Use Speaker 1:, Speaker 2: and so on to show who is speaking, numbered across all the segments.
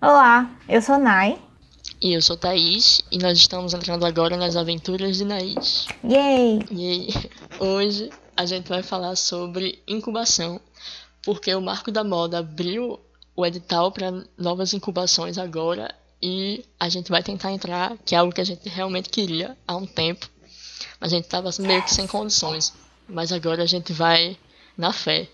Speaker 1: Olá, eu sou Nai.
Speaker 2: E eu sou Thaís, e nós estamos entrando agora nas aventuras de Naís.
Speaker 1: Yay!
Speaker 2: E hoje a gente vai falar sobre incubação, porque o Marco da Moda abriu o edital para novas incubações agora e a gente vai tentar entrar, que é algo que a gente realmente queria há um tempo. A gente estava meio que sem condições, mas agora a gente vai na fé.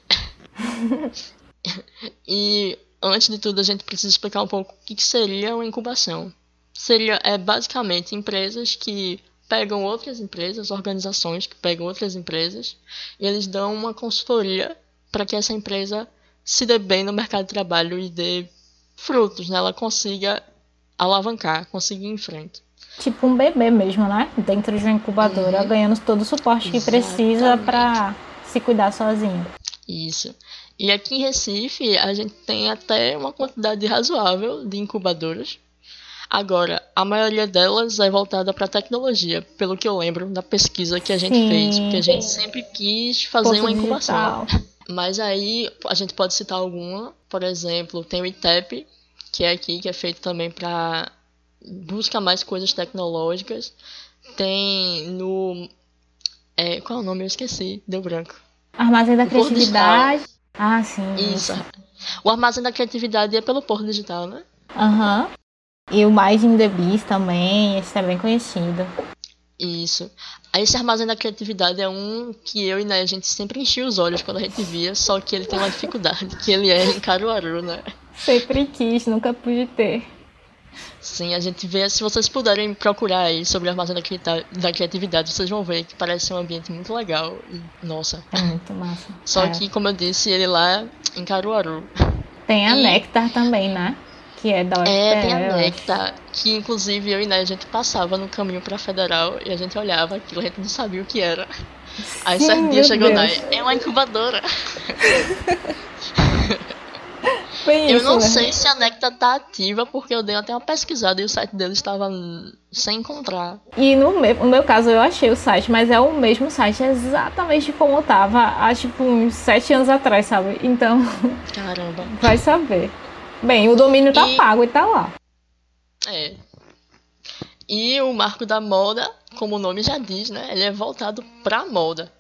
Speaker 2: e antes de tudo, a gente precisa explicar um pouco o que seria uma incubação. Seria é basicamente empresas que pegam outras empresas, organizações que pegam outras empresas e eles dão uma consultoria para que essa empresa se dê bem no mercado de trabalho e dê frutos, né? Ela consiga alavancar, conseguir ir em frente.
Speaker 1: Tipo um bebê mesmo, né? Dentro de uma incubadora, uhum. ganhando todo o suporte que Exatamente. precisa para se cuidar sozinho.
Speaker 2: Isso. E aqui em Recife, a gente tem até uma quantidade razoável de incubadoras. Agora, a maioria delas é voltada para tecnologia, pelo que eu lembro da pesquisa que a gente Sim. fez, porque a gente sempre quis fazer uma incubação. Digital. Mas aí a gente pode citar alguma, por exemplo, tem o ITEP, que é aqui, que é feito também para busca mais coisas tecnológicas. Tem no. É, qual é o nome? Eu esqueci, deu branco.
Speaker 1: Armazém da Criatividade. Ah, sim.
Speaker 2: Isso. O Armazém da Criatividade é pelo Porto Digital, né?
Speaker 1: Aham. Uhum. E o Mais in the Beast também, esse é bem conhecido.
Speaker 2: Isso. Esse Armazém da Criatividade é um que eu e né, a gente sempre enchia os olhos quando a gente via, só que ele tem uma dificuldade, que ele é em Caruaru, né?
Speaker 1: Sempre quis, nunca pude ter.
Speaker 2: Sim, a gente vê, se vocês puderem procurar aí sobre o Armazém da Criatividade, vocês vão ver que parece ser um ambiente muito legal. E, nossa.
Speaker 1: É muito massa.
Speaker 2: Só
Speaker 1: é.
Speaker 2: que, como eu disse, ele lá em Caruaru.
Speaker 1: Tem a e... Nectar também, né? Que é da UFPE,
Speaker 2: É, tem a Nectar, que inclusive eu e Né, a gente passava no caminho pra Federal e a gente olhava aquilo, a gente não sabia o que era. Aí certo dia chegou Né, é uma incubadora.
Speaker 1: Bem
Speaker 2: eu
Speaker 1: isso,
Speaker 2: não
Speaker 1: né?
Speaker 2: sei se a Nectar tá ativa, porque eu dei até uma pesquisada e o site deles estava sem encontrar.
Speaker 1: E no meu, no meu caso eu achei o site, mas é o mesmo site, exatamente como tava há tipo uns sete anos atrás, sabe? Então.
Speaker 2: Caramba.
Speaker 1: Vai saber. Bem, o domínio tá e... pago e tá lá.
Speaker 2: É. E o marco da moda, como o nome já diz, né? Ele é voltado pra moda.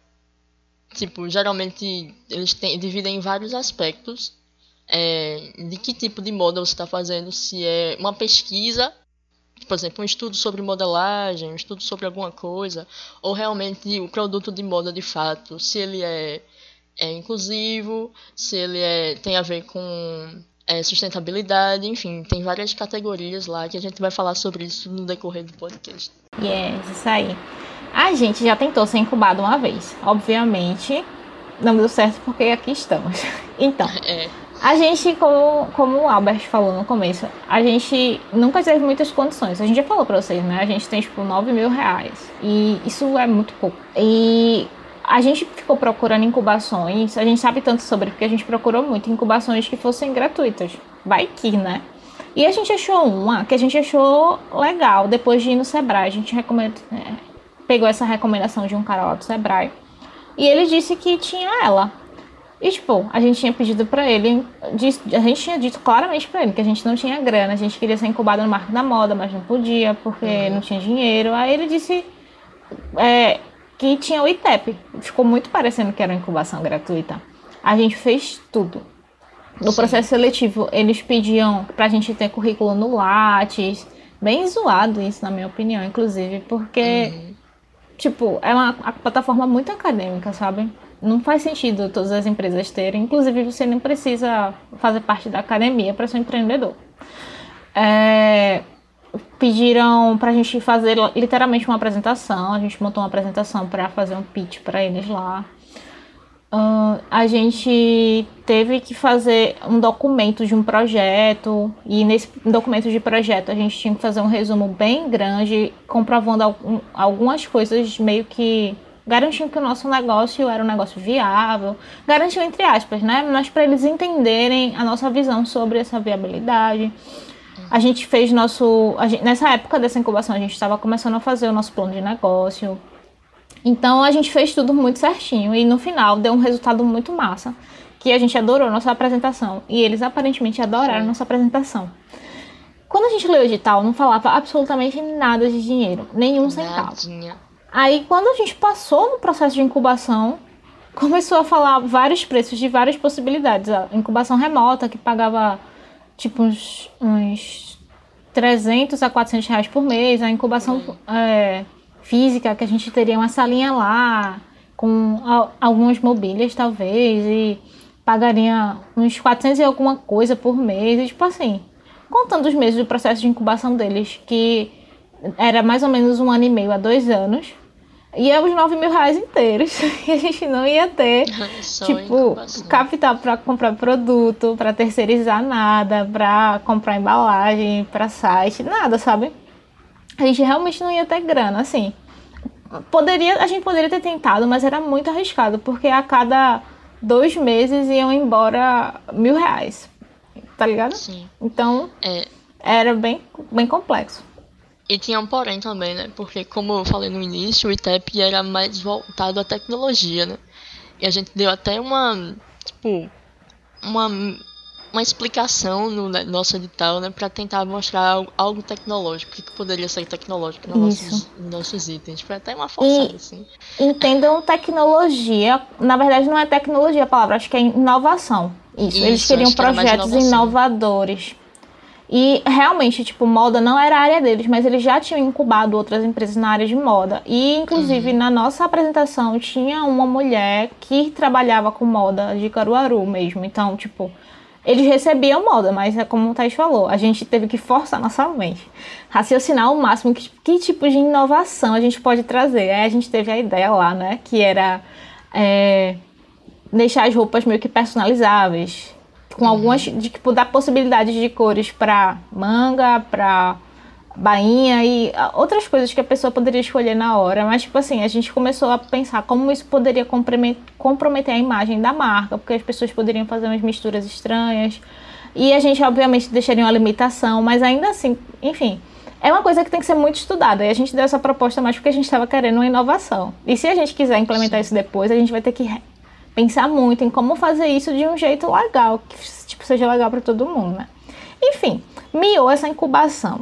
Speaker 2: Tipo, geralmente eles têm, dividem em vários aspectos é, de que tipo de moda você está fazendo, se é uma pesquisa, por exemplo, um estudo sobre modelagem, um estudo sobre alguma coisa, ou realmente o produto de moda de fato, se ele é, é inclusivo, se ele é, tem a ver com é, sustentabilidade, enfim, tem várias categorias lá que a gente vai falar sobre isso no decorrer do podcast.
Speaker 1: Yes, isso aí. A gente já tentou ser incubado uma vez. Obviamente, não deu certo porque aqui estamos. Então,
Speaker 2: é.
Speaker 1: A gente, como, como o Albert falou no começo, a gente nunca teve muitas condições. A gente já falou pra vocês, né? A gente tem, tipo, 9 mil reais. E isso é muito pouco. E a gente ficou procurando incubações. A gente sabe tanto sobre, porque a gente procurou muito incubações que fossem gratuitas. Vai que, né? E a gente achou uma que a gente achou legal. Depois de ir no Sebrae, a gente recomenda, é, pegou essa recomendação de um cara lá do Sebrae. E ele disse que tinha ela. E, tipo, a gente tinha pedido pra ele, a gente tinha dito claramente pra ele que a gente não tinha grana, a gente queria ser incubado no marco da moda, mas não podia porque uhum. não tinha dinheiro. Aí ele disse é, que tinha o ITEP. Ficou muito parecendo que era uma incubação gratuita. A gente fez tudo. No Sim. processo seletivo, eles pediam pra gente ter currículo no Lattes. Bem zoado isso, na minha opinião, inclusive, porque, uhum. tipo, é uma, uma plataforma muito acadêmica, sabe? Não faz sentido todas as empresas terem. Inclusive, você nem precisa fazer parte da academia para ser um empreendedor. É, pediram para a gente fazer literalmente uma apresentação. A gente montou uma apresentação para fazer um pitch para eles lá. Uh, a gente teve que fazer um documento de um projeto e nesse documento de projeto a gente tinha que fazer um resumo bem grande, comprovando algum, algumas coisas meio que garantindo que o nosso negócio era um negócio viável, garantiu entre aspas, né? Mas para eles entenderem a nossa visão sobre essa viabilidade. A gente fez nosso. Gente, nessa época dessa incubação, a gente estava começando a fazer o nosso plano de negócio. Então a gente fez tudo muito certinho e no final deu um resultado muito massa. Que a gente adorou a nossa apresentação. E eles aparentemente adoraram a nossa apresentação. Quando a gente leu o edital, não falava absolutamente nada de dinheiro, nenhum centavo. Aí, quando a gente passou no processo de incubação, começou a falar vários preços de várias possibilidades. A incubação remota, que pagava tipo uns, uns 300 a 400 reais por mês. A incubação é, física, que a gente teria uma salinha lá, com a, algumas mobílias talvez, e pagaria uns 400 e alguma coisa por mês. E, tipo assim, contando os meses do processo de incubação deles, que era mais ou menos um ano e meio a dois anos ia os 9 mil reais inteiros. E a gente não ia ter,
Speaker 2: Só
Speaker 1: tipo, capital para comprar produto, para terceirizar nada, para comprar embalagem, para site, nada, sabe? A gente realmente não ia ter grana, assim. Poderia, a gente poderia ter tentado, mas era muito arriscado, porque a cada dois meses iam embora mil reais. Tá ligado?
Speaker 2: Sim.
Speaker 1: Então,
Speaker 2: É,
Speaker 1: era bem, bem complexo.
Speaker 2: E tinha um porém também, né? Porque, como eu falei no início, o ITEP era mais voltado à tecnologia, né? E a gente deu até uma, tipo, uma, uma explicação no nosso edital, né? Pra tentar mostrar algo, algo tecnológico, o que, que poderia ser tecnológico nos nossos, nos nossos itens. Foi até uma forçada,
Speaker 1: E-
Speaker 2: assim.
Speaker 1: Entendam tecnologia. Na verdade, não é tecnologia a palavra, acho que é inovação. Isso, eles
Speaker 2: Isso,
Speaker 1: queriam
Speaker 2: acho que era mais
Speaker 1: projetos inovadores. E realmente, tipo, moda não era a área deles, mas eles já tinham incubado outras empresas na área de moda. E, inclusive,
Speaker 2: Uhum.
Speaker 1: na nossa apresentação tinha uma mulher que trabalhava com moda de Caruaru mesmo. Então, tipo, eles recebiam moda, mas é como o Thais falou, a gente teve que forçar nossa mente. Raciocinar ao máximo que, que tipo de inovação a gente pode trazer. Aí a gente teve a ideia lá, né? Que era é, deixar as roupas meio que personalizáveis. Com algumas, de, tipo, dar possibilidades de cores pra manga, pra bainha e ah, outras coisas que a pessoa poderia escolher na hora. Mas, tipo assim, a gente começou a pensar como isso poderia comprome- comprometer a imagem da marca, porque as pessoas poderiam fazer umas misturas estranhas. E a gente, obviamente, deixaria uma limitação, mas ainda assim, enfim. É uma coisa que tem que ser muito estudada. E a gente deu essa proposta mais porque a gente estava querendo uma inovação. E se a gente quiser implementar isso depois, a gente vai ter que pensar muito em como fazer isso de um jeito legal, que tipo, seja legal para todo mundo, né? Enfim, miou essa incubação.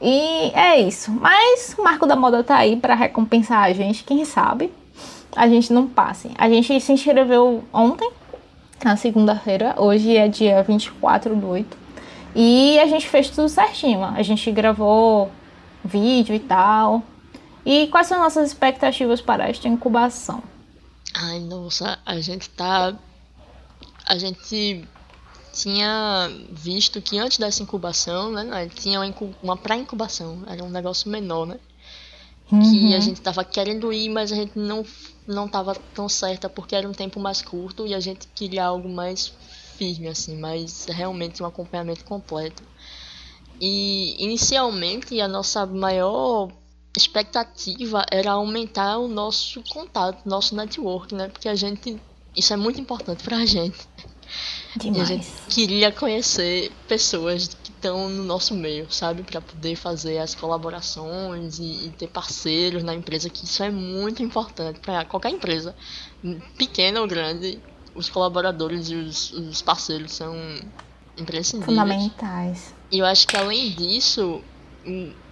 Speaker 1: E é isso. Mas o Marco da Moda tá aí para recompensar a gente, quem sabe a gente não passe. A gente se inscreveu ontem, na segunda-feira, hoje é dia 24 do 8. E a gente fez tudo certinho. A gente gravou vídeo e tal. E quais são nossas expectativas para esta incubação?
Speaker 2: Ai, nossa, a gente tá. A gente tinha visto que antes dessa incubação, né? Tinha uma, uma pré-incubação, era um negócio menor, né? Que
Speaker 1: Uhum.
Speaker 2: a gente tava querendo ir, mas a gente não, não tava tão certa porque era um tempo mais curto e a gente queria algo mais firme, assim, mais realmente um acompanhamento completo. E inicialmente a nossa maior expectativa era aumentar o nosso contato, nosso network, né? Porque a gente. Isso é muito importante pra gente. E a
Speaker 1: Demais.
Speaker 2: gente queria conhecer pessoas que estão no nosso meio, sabe? Pra poder fazer as colaborações e, e ter parceiros na empresa, que isso é muito importante pra qualquer empresa, pequena ou grande. Os colaboradores e os, os parceiros são imprescindíveis.
Speaker 1: Fundamentais.
Speaker 2: E eu acho que além disso,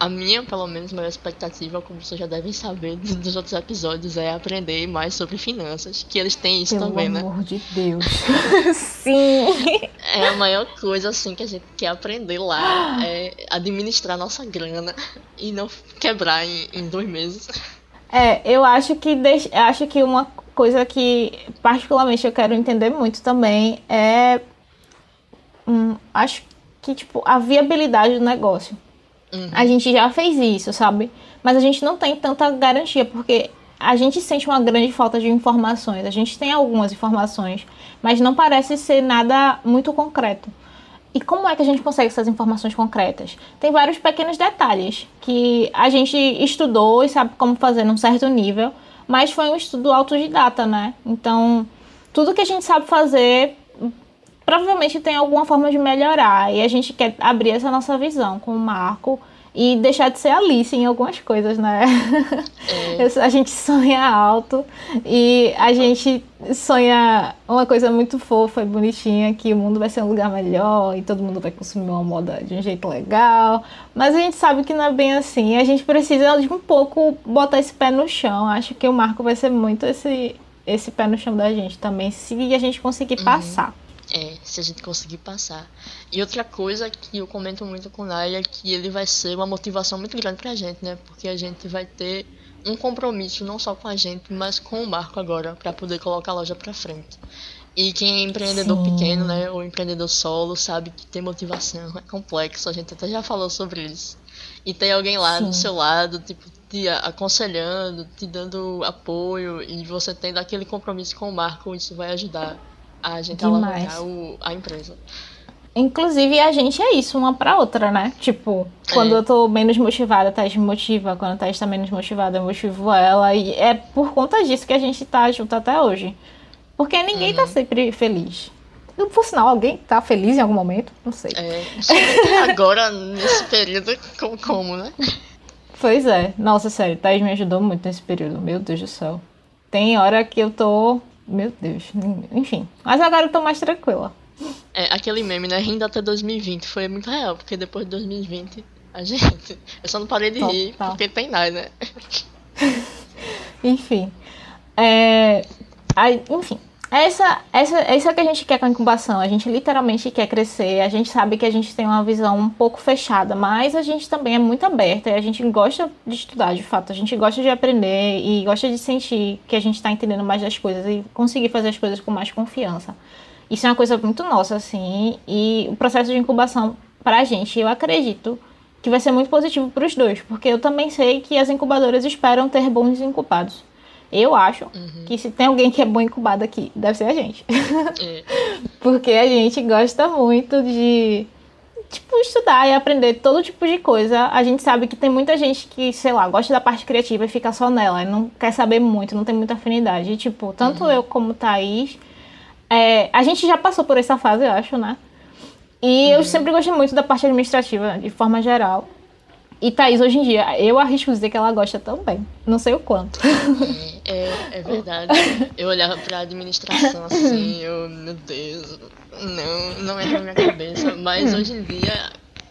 Speaker 2: a minha, pelo menos, maior expectativa, como vocês já devem saber do- dos outros episódios, é aprender mais sobre finanças. Que eles têm isso
Speaker 1: Pelo
Speaker 2: também, né?
Speaker 1: amor de Deus. Sim.
Speaker 2: É a maior coisa, assim, que a gente quer aprender lá. É administrar nossa grana e não quebrar em, em dois meses.
Speaker 1: É, eu acho que acho que uma coisa que particularmente eu quero entender muito também é hum, acho que tipo a viabilidade do negócio.
Speaker 2: Uhum.
Speaker 1: A gente já fez isso, sabe? Mas a gente não tem tanta garantia porque a gente sente uma grande falta de informações. A gente tem algumas informações, mas não parece ser nada muito concreto. E como é que a gente consegue essas informações concretas? Tem vários pequenos detalhes que a gente estudou e sabe como fazer num certo nível, mas foi um estudo autodidata, né? Então, tudo que a gente sabe fazer provavelmente tem alguma forma de melhorar e a gente quer abrir essa nossa visão com o Marco e deixar de ser Alice em algumas coisas, né? É. a gente sonha alto e a gente sonha uma coisa muito fofa e bonitinha, que o mundo vai ser um lugar melhor e todo mundo vai consumir uma moda de um jeito legal. Mas a gente sabe que não é bem assim. A gente precisa de um pouco botar esse pé no chão. Acho que o Marco vai ser muito esse, esse pé no chão da gente também, se a gente conseguir uhum. passar.
Speaker 2: É, se a gente conseguir passar. E outra coisa que eu comento muito com o Naya é que ele vai ser uma motivação muito grande pra gente, né? Porque a gente vai ter um compromisso não só com a gente, mas com o Marco agora, para poder colocar a loja pra frente. E quem é empreendedor Sim. pequeno, né, ou empreendedor solo, sabe que ter motivação é complexo, a gente até já falou sobre isso. E tem alguém lá Sim. do seu lado, tipo, te aconselhando, te dando apoio, e você tendo aquele compromisso com o Marco, isso vai ajudar a gente alavancar o, a empresa.
Speaker 1: Inclusive, a gente é isso, uma pra outra, né? Tipo, quando é. eu tô menos motivada, a Thais me motiva. Quando a Thais tá menos motivada, eu motivo ela. E é por conta disso que a gente tá junto até hoje. Porque ninguém uhum. tá sempre feliz. E, por sinal, alguém tá feliz em algum momento? Não sei.
Speaker 2: É, agora, nesse período, como, como, né?
Speaker 1: Pois é. Nossa, sério, Thais me ajudou muito nesse período. Meu Deus do céu. Tem hora que eu tô meu Deus. Enfim. Mas agora eu tô mais tranquila.
Speaker 2: É, aquele meme, né? Rindo até 2020 foi muito real, porque depois de 2020 a gente. Eu só não parei de Total. rir porque tem nada, né?
Speaker 1: enfim. É, aí, enfim. Essa, essa, é que a gente quer com a incubação. A gente literalmente quer crescer. A gente sabe que a gente tem uma visão um pouco fechada, mas a gente também é muito aberta e a gente gosta de estudar, de fato. A gente gosta de aprender e gosta de sentir que a gente está entendendo mais das coisas e conseguir fazer as coisas com mais confiança. Isso é uma coisa muito nossa, assim. E o processo de incubação, para a gente, eu acredito que vai ser muito positivo para os dois, porque eu também sei que as incubadoras esperam ter bons incubados. Eu acho uhum. que se tem alguém que é bom incubado aqui, deve ser a gente. É. Porque a gente gosta muito de tipo, estudar e aprender todo tipo de coisa. A gente sabe que tem muita gente que, sei lá, gosta da parte criativa e fica só nela, e não quer saber muito, não tem muita afinidade. E, tipo, tanto uhum. eu como Thaís, é, a gente já passou por essa fase, eu acho, né? E uhum. eu sempre gostei muito da parte administrativa, de forma geral. E Thaís, hoje em dia, eu arrisco dizer que ela gosta também. Não sei o quanto.
Speaker 2: É, é verdade. Eu olhava pra administração assim, eu, meu Deus, não, não entra na minha cabeça. Mas hoje em dia,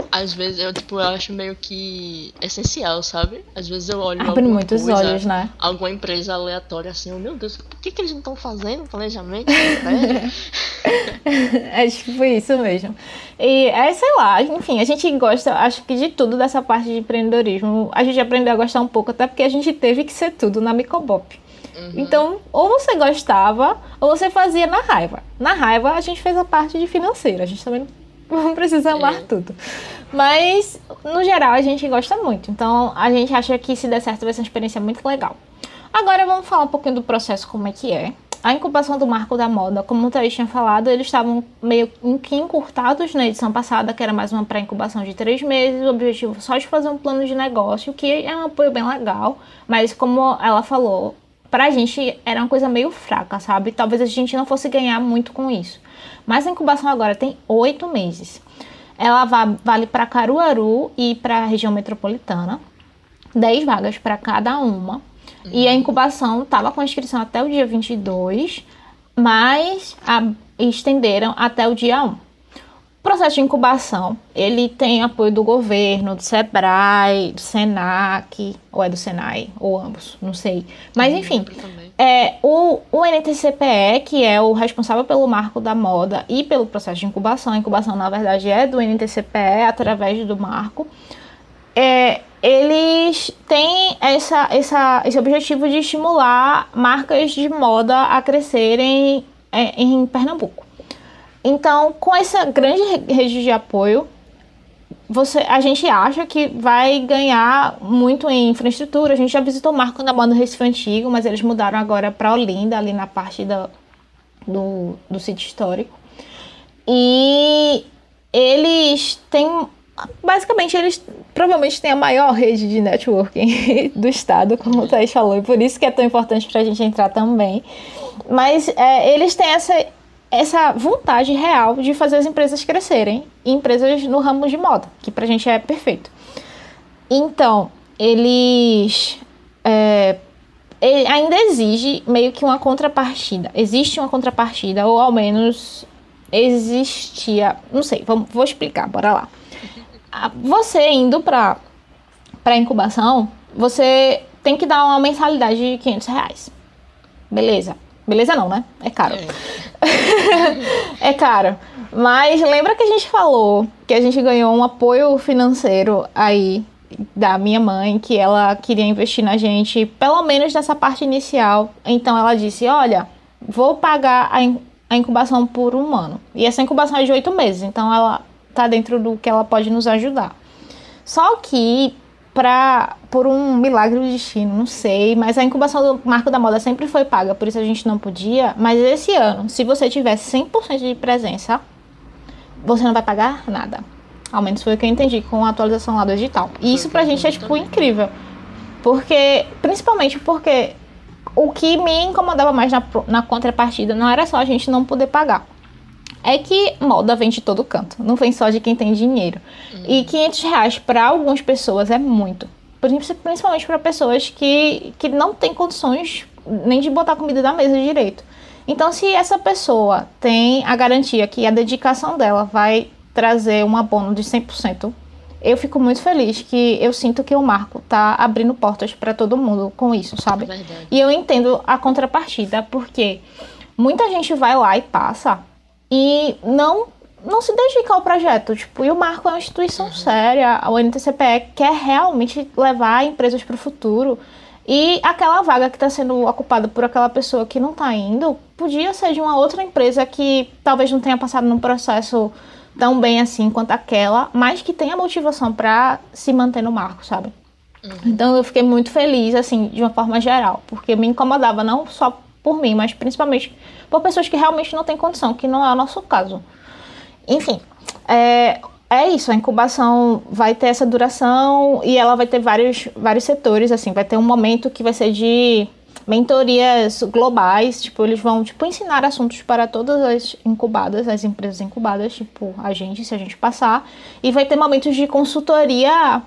Speaker 2: às vezes eu tipo eu acho meio que essencial, sabe? Às vezes eu olho
Speaker 1: Abre muitos coisa, olhos, né?
Speaker 2: Alguma empresa aleatória assim, oh, meu Deus, por que, que eles não estão fazendo planejamento?
Speaker 1: é tipo isso mesmo. E é, sei lá, enfim, a gente gosta, acho que de tudo dessa parte de empreendedorismo. A gente aprendeu a gostar um pouco, até porque a gente teve que ser tudo na Micobop. Uhum. Então, ou você gostava, ou você fazia na raiva. Na raiva, a gente fez a parte de financeira. A gente também não precisa amar é. tudo. Mas, no geral, a gente gosta muito. Então, a gente acha que se der certo vai ser uma experiência muito legal. Agora, vamos falar um pouquinho do processo, como é que é. A incubação do Marco da Moda, como o Thaís tinha falado, eles estavam meio que encurtados na edição passada, que era mais uma pré-incubação de três meses, o objetivo só de fazer um plano de negócio, que é um apoio bem legal, mas como ela falou, pra gente era uma coisa meio fraca, sabe? Talvez a gente não fosse ganhar muito com isso. Mas a incubação agora tem oito meses. Ela vale para Caruaru e para a região metropolitana. dez vagas para cada uma. Uhum. E a incubação estava com inscrição até o dia 22, mas a, estenderam até o dia 1. O processo de incubação, ele tem apoio do governo, do SEBRAE, do SENAC, ou é do SENAI, ou ambos, não sei. Mas enfim, é, o, o NTCPE, que é o responsável pelo marco da moda e pelo processo de incubação, a incubação na verdade é do NTCPE através do marco, é, eles têm essa, essa, esse objetivo de estimular marcas de moda a crescerem é, em Pernambuco. Então, com essa grande rede de apoio, você, a gente acha que vai ganhar muito em infraestrutura. A gente já visitou o Marco da Moda Recife Antigo, mas eles mudaram agora para Olinda, ali na parte do, do sítio histórico. E eles têm. Basicamente, eles provavelmente têm a maior rede de networking do estado, como o Thaís falou, e por isso que é tão importante para a gente entrar também. Mas é, eles têm essa essa vontade real de fazer as empresas crescerem, empresas no ramo de moda, que pra gente é perfeito. Então, eles. É, ele ainda exige meio que uma contrapartida. Existe uma contrapartida, ou ao menos existia. Não sei, vou explicar, bora lá. Você indo para para incubação, você tem que dar uma mensalidade de 500 reais. Beleza. Beleza não, né? É caro. É. é caro. Mas lembra que a gente falou que a gente ganhou um apoio financeiro aí da minha mãe, que ela queria investir na gente, pelo menos nessa parte inicial. Então ela disse: Olha, vou pagar a, in a incubação por um ano. E essa incubação é de oito meses, então ela tá dentro do que ela pode nos ajudar. Só que pra, por um milagre do destino, não sei, mas a incubação do Marco da Moda sempre foi paga, por isso a gente não podia. Mas esse ano, se você tiver 100% de presença, você não vai pagar nada. Ao menos foi o que eu entendi com a atualização lá do digital. E isso pra gente é, tipo, incrível. Porque, principalmente porque o que me incomodava mais na, na contrapartida não era só a gente não poder pagar. É que moda vem de todo canto, não vem só de quem tem dinheiro. Uhum. E 500 reais para algumas pessoas é muito. Principalmente para pessoas que, que não têm condições nem de botar comida na mesa direito. Então, se essa pessoa tem a garantia que a dedicação dela vai trazer um abono de 100%, eu fico muito feliz que eu sinto que o Marco tá abrindo portas para todo mundo com isso, sabe? Verdade. E eu entendo a contrapartida, porque muita gente vai lá e passa e não não se dedica ao projeto. Tipo, e o Marco é uma instituição uhum. séria, o NTCPE quer realmente levar empresas para o futuro. E aquela vaga que está sendo ocupada por aquela pessoa que não está indo, podia ser de uma outra empresa que talvez não tenha passado num processo tão bem assim quanto aquela, mas que tenha motivação para se manter no marco, sabe? Uhum. Então eu fiquei muito feliz, assim, de uma forma geral, porque me incomodava não só por mim, mas principalmente por pessoas que realmente não têm condição, que não é o nosso caso. Enfim, é, é isso, a incubação vai ter essa duração e ela vai ter vários, vários setores, assim, vai ter um momento que vai ser de mentorias globais, tipo, eles vão, tipo, ensinar assuntos para todas as incubadas, as empresas incubadas, tipo, a gente, se a gente passar, e vai ter momentos de consultoria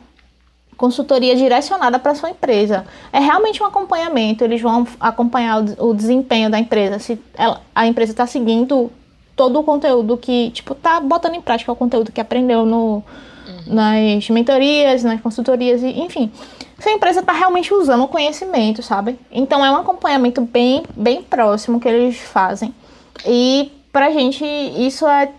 Speaker 1: consultoria direcionada para sua empresa. É realmente um acompanhamento, eles vão acompanhar o, o desempenho da empresa, se ela, a empresa está seguindo todo o conteúdo que, tipo, tá botando em prática o conteúdo que aprendeu no, uhum. nas mentorias, nas consultorias, e, enfim se a empresa está realmente usando o conhecimento, sabe? Então é um acompanhamento bem, bem próximo que eles fazem. E pra gente isso é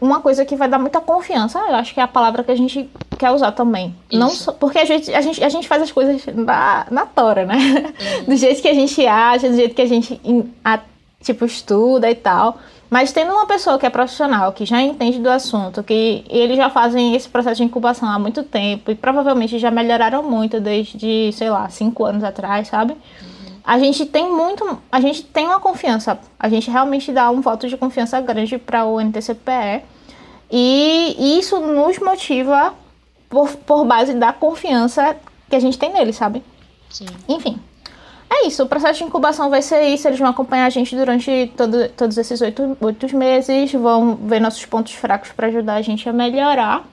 Speaker 1: uma coisa que vai dar muita confiança. Eu acho que é a palavra que a gente quer usar também. Isso. Não só, porque a gente, a, gente, a gente faz as coisas na, na tora, né? Uhum. Do jeito que a gente acha, do jeito que a gente a, tipo estuda e tal. Mas tendo uma pessoa que é profissional, que já entende do assunto, que eles já fazem esse processo de incubação há muito tempo e provavelmente já melhoraram muito desde, sei lá, cinco anos atrás, sabe? A gente tem muito, a gente tem uma confiança, a gente realmente dá um voto de confiança grande para o NTCPE e isso nos motiva por, por base da confiança que a gente tem nele, sabe? Sim. Enfim. É isso, o processo de incubação vai ser isso. Eles vão acompanhar a gente durante todo, todos esses oito, oito meses, vão ver nossos pontos fracos para ajudar a gente a melhorar.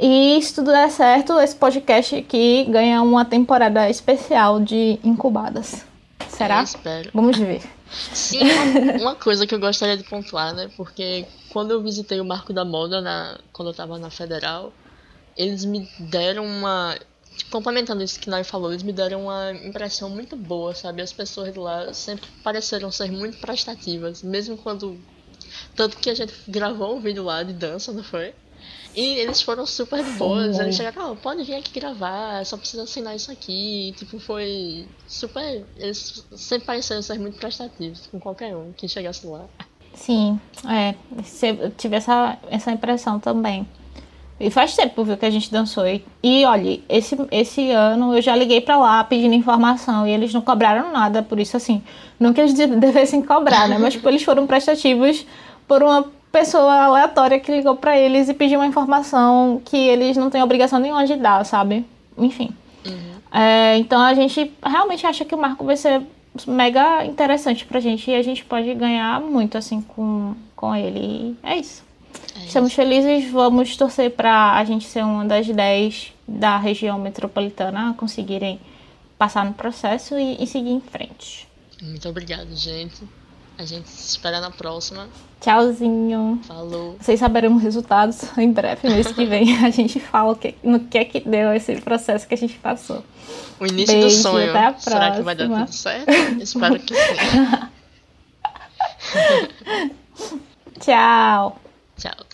Speaker 1: E se tudo der certo, esse podcast aqui ganha uma temporada especial de incubadas. Será? Eu
Speaker 2: espero.
Speaker 1: Vamos ver.
Speaker 2: Sim, uma, coisa que eu gostaria de pontuar, né? Porque quando eu visitei o Marco da Moda, na, quando eu tava na Federal, eles me deram uma complementando isso que Nai falou, eles me deram uma impressão muito boa, sabe? As pessoas de lá sempre pareceram ser muito prestativas, mesmo quando. Tanto que a gente gravou um vídeo lá de dança, não foi? E eles foram super boas. Eles chegaram, oh, pode vir aqui gravar, só precisa assinar isso aqui. Tipo, foi super. Eles sempre pareceram ser muito prestativos com qualquer um que chegasse lá.
Speaker 1: Sim, é. Eu tive essa, essa impressão também. E faz tempo, viu, que a gente dançou. E, e olha, esse, esse ano eu já liguei para lá pedindo informação e eles não cobraram nada, por isso, assim, não que eles devessem cobrar, né? Mas, tipo, eles foram prestativos por uma pessoa aleatória que ligou para eles e pediu uma informação que eles não têm obrigação nenhuma de dar, sabe? Enfim. Uhum. É, então a gente realmente acha que o marco vai ser mega interessante pra gente e a gente pode ganhar muito, assim, com, com ele. E é isso.
Speaker 2: É
Speaker 1: Estamos felizes, vamos torcer para a gente ser uma das 10 da região metropolitana a conseguirem passar no processo e, e seguir em frente.
Speaker 2: Muito obrigado, gente. A gente se espera na próxima.
Speaker 1: Tchauzinho.
Speaker 2: Falou.
Speaker 1: Vocês saberão os resultados em breve, mês que vem. A gente fala que, no que é que deu esse processo que a gente passou.
Speaker 2: O início
Speaker 1: Beijo,
Speaker 2: do sonho.
Speaker 1: até a
Speaker 2: Será que vai dar
Speaker 1: próxima.
Speaker 2: tudo certo? Espero que sim.
Speaker 1: Tchau. Chao.